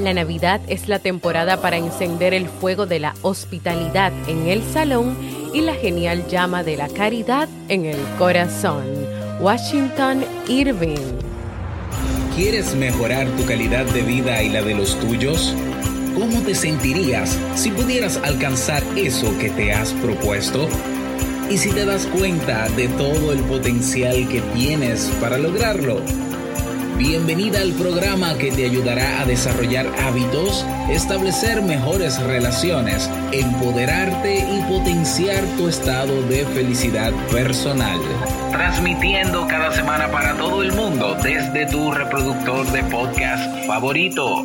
La Navidad es la temporada para encender el fuego de la hospitalidad en el salón y la genial llama de la caridad en el corazón. Washington Irving. ¿Quieres mejorar tu calidad de vida y la de los tuyos? ¿Cómo te sentirías si pudieras alcanzar eso que te has propuesto? ¿Y si te das cuenta de todo el potencial que tienes para lograrlo? Bienvenida al programa que te ayudará a desarrollar hábitos, establecer mejores relaciones, empoderarte y potenciar tu estado de felicidad personal. Transmitiendo cada semana para todo el mundo desde tu reproductor de podcast favorito.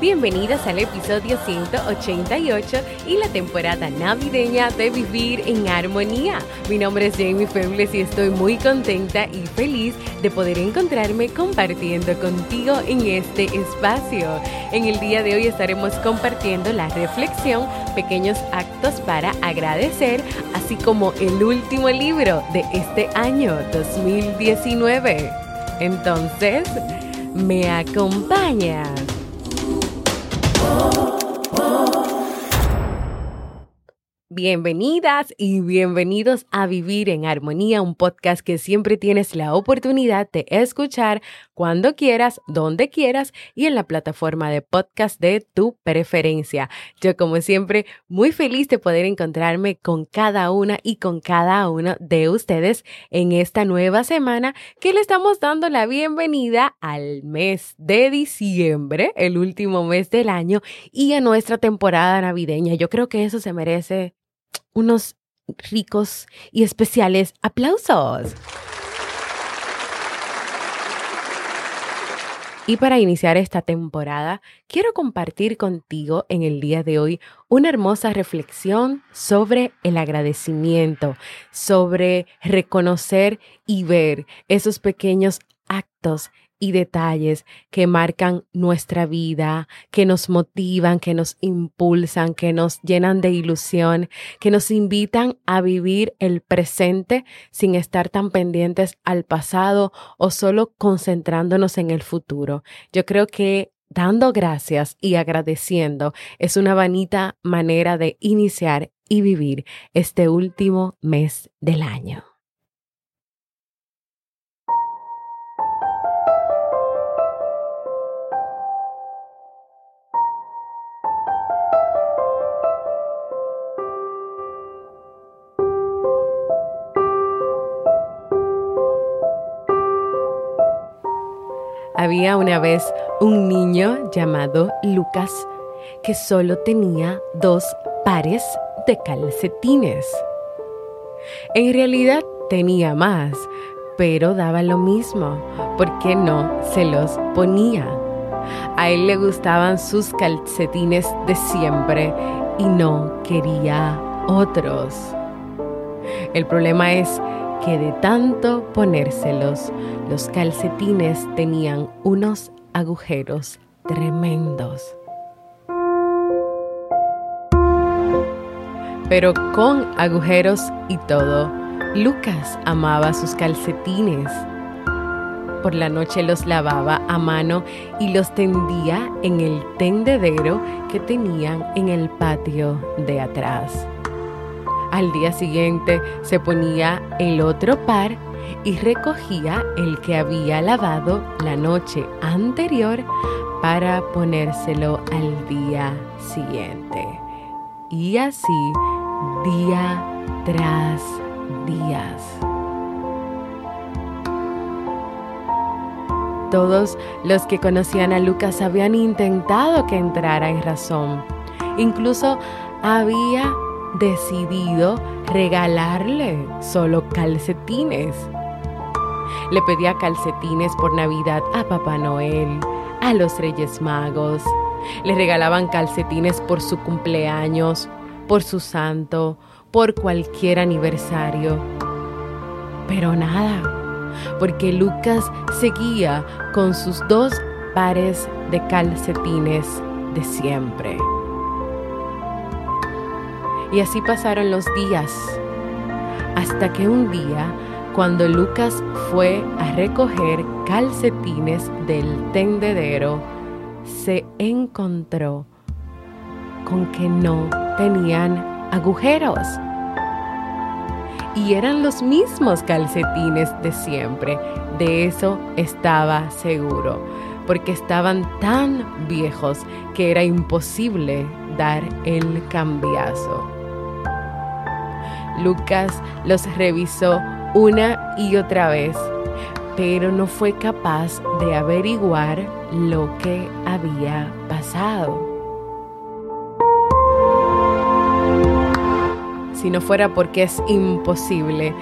Bienvenidas al episodio 188 y la temporada navideña de Vivir en Armonía. Mi nombre es Jamie Febles y estoy muy contenta y feliz de poder encontrarme compartiendo contigo en este espacio. En el día de hoy estaremos compartiendo la reflexión, pequeños actos para agradecer, así como el último libro de este año 2019. Entonces, ¿me acompañas? Bienvenidas y bienvenidos a Vivir en Armonía, un podcast que siempre tienes la oportunidad de escuchar cuando quieras, donde quieras y en la plataforma de podcast de tu preferencia. Yo como siempre muy feliz de poder encontrarme con cada una y con cada uno de ustedes en esta nueva semana que le estamos dando la bienvenida al mes de diciembre, el último mes del año y a nuestra temporada navideña. Yo creo que eso se merece unos ricos y especiales aplausos. Y para iniciar esta temporada, quiero compartir contigo en el día de hoy una hermosa reflexión sobre el agradecimiento, sobre reconocer y ver esos pequeños actos y detalles que marcan nuestra vida, que nos motivan, que nos impulsan, que nos llenan de ilusión, que nos invitan a vivir el presente sin estar tan pendientes al pasado o solo concentrándonos en el futuro. Yo creo que dando gracias y agradeciendo es una bonita manera de iniciar y vivir este último mes del año. Había una vez un niño llamado Lucas que solo tenía dos pares de calcetines. En realidad tenía más, pero daba lo mismo, porque no se los ponía. A él le gustaban sus calcetines de siempre y no quería otros. El problema es que de tanto ponérselos, los calcetines tenían unos agujeros tremendos. Pero con agujeros y todo, Lucas amaba sus calcetines. Por la noche los lavaba a mano y los tendía en el tendedero que tenían en el patio de atrás. Al día siguiente se ponía el otro par y recogía el que había lavado la noche anterior para ponérselo al día siguiente. Y así día tras días. Todos los que conocían a Lucas habían intentado que entrara en razón. Incluso había decidido regalarle solo calcetines. Le pedía calcetines por Navidad a Papá Noel, a los Reyes Magos. Le regalaban calcetines por su cumpleaños, por su santo, por cualquier aniversario. Pero nada, porque Lucas seguía con sus dos pares de calcetines de siempre. Y así pasaron los días, hasta que un día, cuando Lucas fue a recoger calcetines del tendedero, se encontró con que no tenían agujeros. Y eran los mismos calcetines de siempre, de eso estaba seguro, porque estaban tan viejos que era imposible dar el cambiazo. Lucas los revisó una y otra vez, pero no fue capaz de averiguar lo que había pasado. Si no fuera porque es imposible,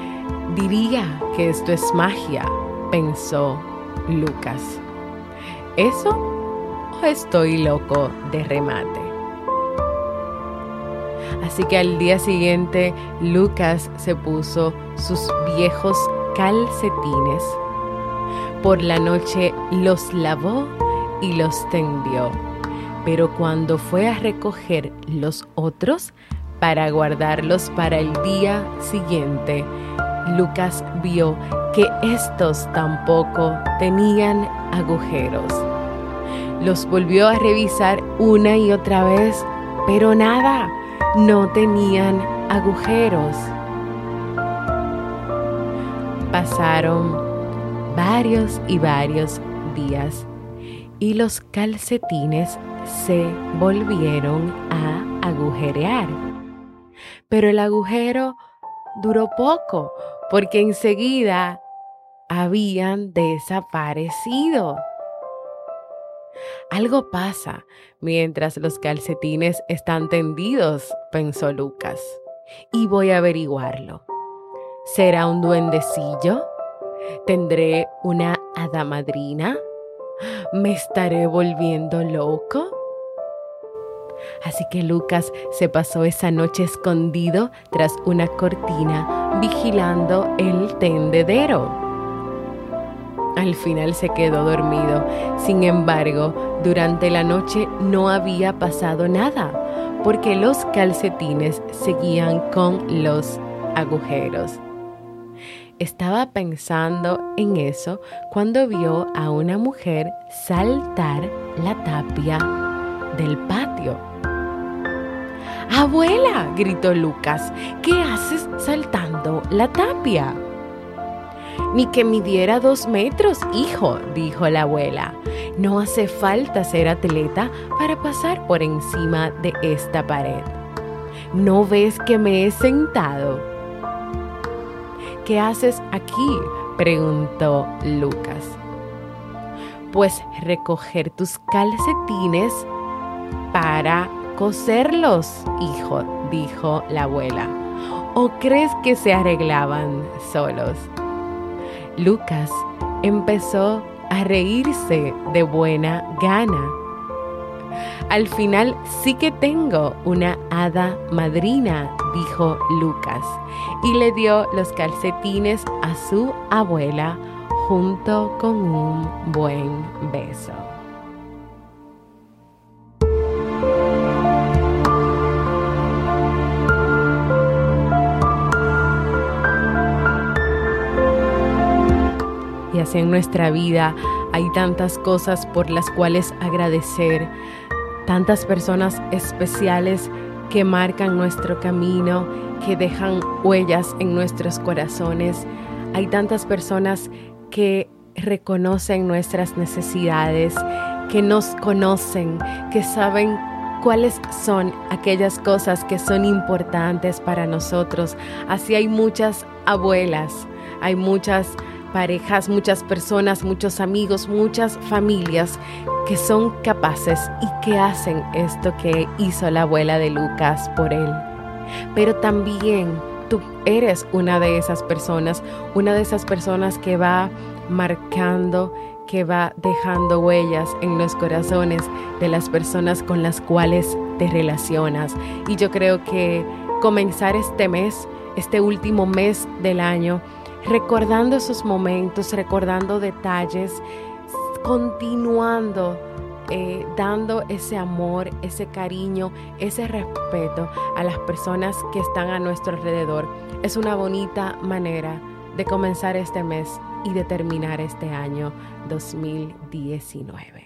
diría que esto es magia, pensó Lucas. ¿Eso o estoy loco de remate? Así que al día siguiente Lucas se puso sus viejos calcetines. Por la noche los lavó y los tendió. Pero cuando fue a recoger los otros para guardarlos para el día siguiente, Lucas vio que estos tampoco tenían agujeros. Los volvió a revisar una y otra vez, pero nada no tenían agujeros. Pasaron varios y varios días y los calcetines se volvieron a agujerear. Pero el agujero duró poco porque enseguida habían desaparecido. Algo pasa mientras los calcetines están tendidos, pensó Lucas, y voy a averiguarlo. ¿Será un duendecillo? ¿Tendré una hada madrina? ¿Me estaré volviendo loco? Así que Lucas se pasó esa noche escondido tras una cortina, vigilando el tendedero. Al final se quedó dormido. Sin embargo, durante la noche no había pasado nada, porque los calcetines seguían con los agujeros. Estaba pensando en eso cuando vio a una mujer saltar la tapia del patio. Abuela, gritó Lucas, ¿qué haces saltando la tapia? Ni que midiera dos metros, hijo, dijo la abuela. No hace falta ser atleta para pasar por encima de esta pared. ¿No ves que me he sentado? ¿Qué haces aquí? preguntó Lucas. Pues recoger tus calcetines para coserlos, hijo, dijo la abuela. ¿O crees que se arreglaban solos? Lucas empezó a reírse de buena gana. Al final sí que tengo una hada madrina, dijo Lucas, y le dio los calcetines a su abuela junto con un buen beso. En nuestra vida hay tantas cosas por las cuales agradecer, tantas personas especiales que marcan nuestro camino, que dejan huellas en nuestros corazones. Hay tantas personas que reconocen nuestras necesidades, que nos conocen, que saben cuáles son aquellas cosas que son importantes para nosotros. Así hay muchas abuelas, hay muchas parejas, muchas personas, muchos amigos, muchas familias que son capaces y que hacen esto que hizo la abuela de Lucas por él. pero también tú eres una de esas personas, una de esas personas que va marcando, que va dejando huellas en los corazones de las personas con las cuales te relacionas. Y yo creo que comenzar este mes, este último mes del año, recordando esos momentos, recordando detalles, continuando eh, dando ese amor, ese cariño, ese respeto a las personas que están a nuestro alrededor. Es una bonita manera de comenzar este mes y de terminar este año 2019.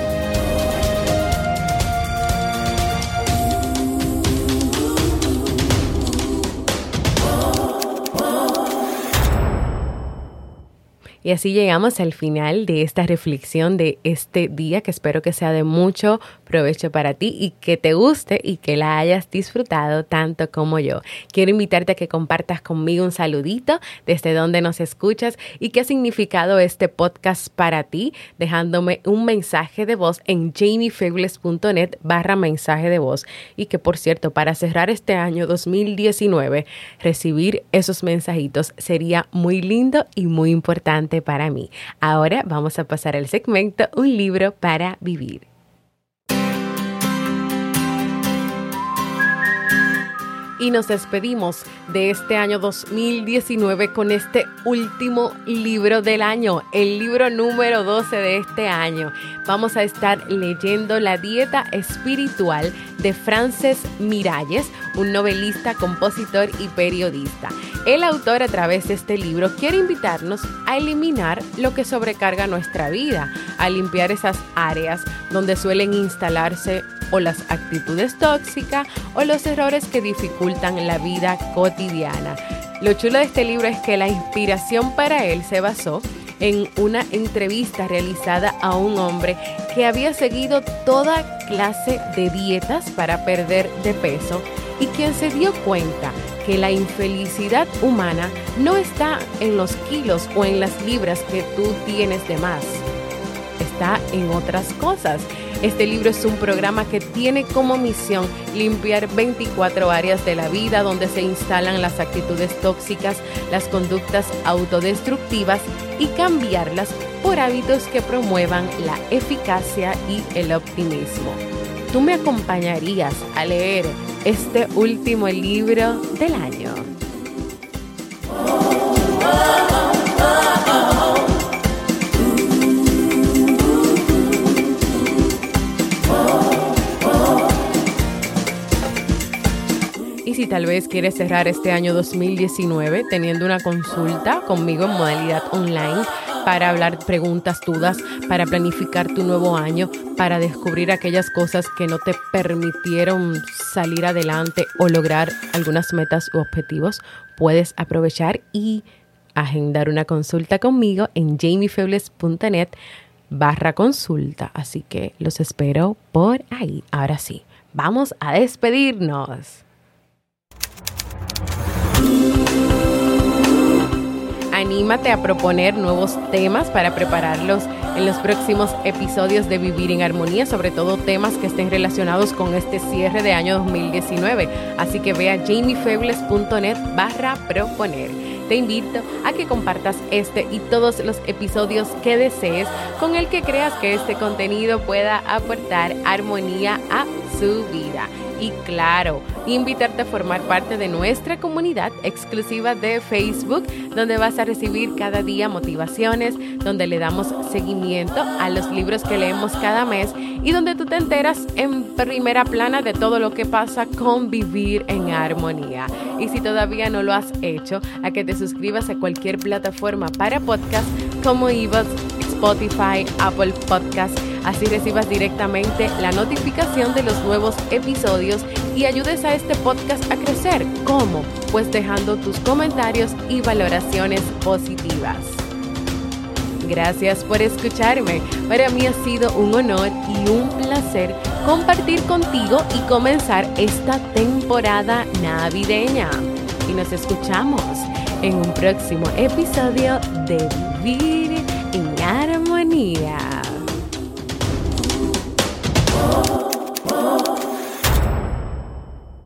Y así llegamos al final de esta reflexión de este día que espero que sea de mucho provecho para ti y que te guste y que la hayas disfrutado tanto como yo. Quiero invitarte a que compartas conmigo un saludito desde donde nos escuchas y qué ha significado este podcast para ti, dejándome un mensaje de voz en jamiefebles.net barra mensaje de voz. Y que por cierto, para cerrar este año 2019, recibir esos mensajitos sería muy lindo y muy importante para mí. Ahora vamos a pasar al segmento Un libro para vivir. y nos despedimos de este año 2019 con este último libro del año, el libro número 12 de este año. Vamos a estar leyendo La dieta espiritual de Frances Miralles, un novelista, compositor y periodista. El autor a través de este libro quiere invitarnos a eliminar lo que sobrecarga nuestra vida, a limpiar esas áreas donde suelen instalarse o las actitudes tóxicas o los errores que dificultan la vida cotidiana. Lo chulo de este libro es que la inspiración para él se basó una entrevista realizada a un hombre que había seguido toda clase de dietas para perder de peso y quien se dio cuenta que la infelicidad humana no está en los kilos o en las libras que tú tienes de más, está en otras cosas este libro es un programa que tiene como misión limpiar 24 áreas de la vida donde se instalan las actitudes tóxicas, las conductas autodestructivas y cambiarlas por hábitos que promuevan la eficacia y el optimismo. ¿Tú me acompañarías a leer este último libro del año? Si tal vez quieres cerrar este año 2019 teniendo una consulta conmigo en modalidad online para hablar preguntas, dudas, para planificar tu nuevo año, para descubrir aquellas cosas que no te permitieron salir adelante o lograr algunas metas u objetivos, puedes aprovechar y agendar una consulta conmigo en jamiefebles.net barra consulta. Así que los espero por ahí. Ahora sí, vamos a despedirnos. Anímate a proponer nuevos temas para prepararlos en los próximos episodios de Vivir en Armonía, sobre todo temas que estén relacionados con este cierre de año 2019. Así que ve a jamiefebles.net barra proponer. Te invito a que compartas este y todos los episodios que desees con el que creas que este contenido pueda aportar armonía a su vida y claro, invitarte a formar parte de nuestra comunidad exclusiva de Facebook, donde vas a recibir cada día motivaciones, donde le damos seguimiento a los libros que leemos cada mes y donde tú te enteras en primera plana de todo lo que pasa con vivir en armonía. Y si todavía no lo has hecho, a que te suscribas a cualquier plataforma para podcast como Evox, Spotify, Apple Podcast así recibas directamente la notificación de los nuevos episodios y ayudes a este podcast a crecer. ¿Cómo? Pues dejando tus comentarios y valoraciones positivas. Gracias por escucharme. Para mí ha sido un honor y un placer compartir contigo y comenzar esta temporada navideña. Y nos escuchamos en un próximo episodio de Vivir en Armonía.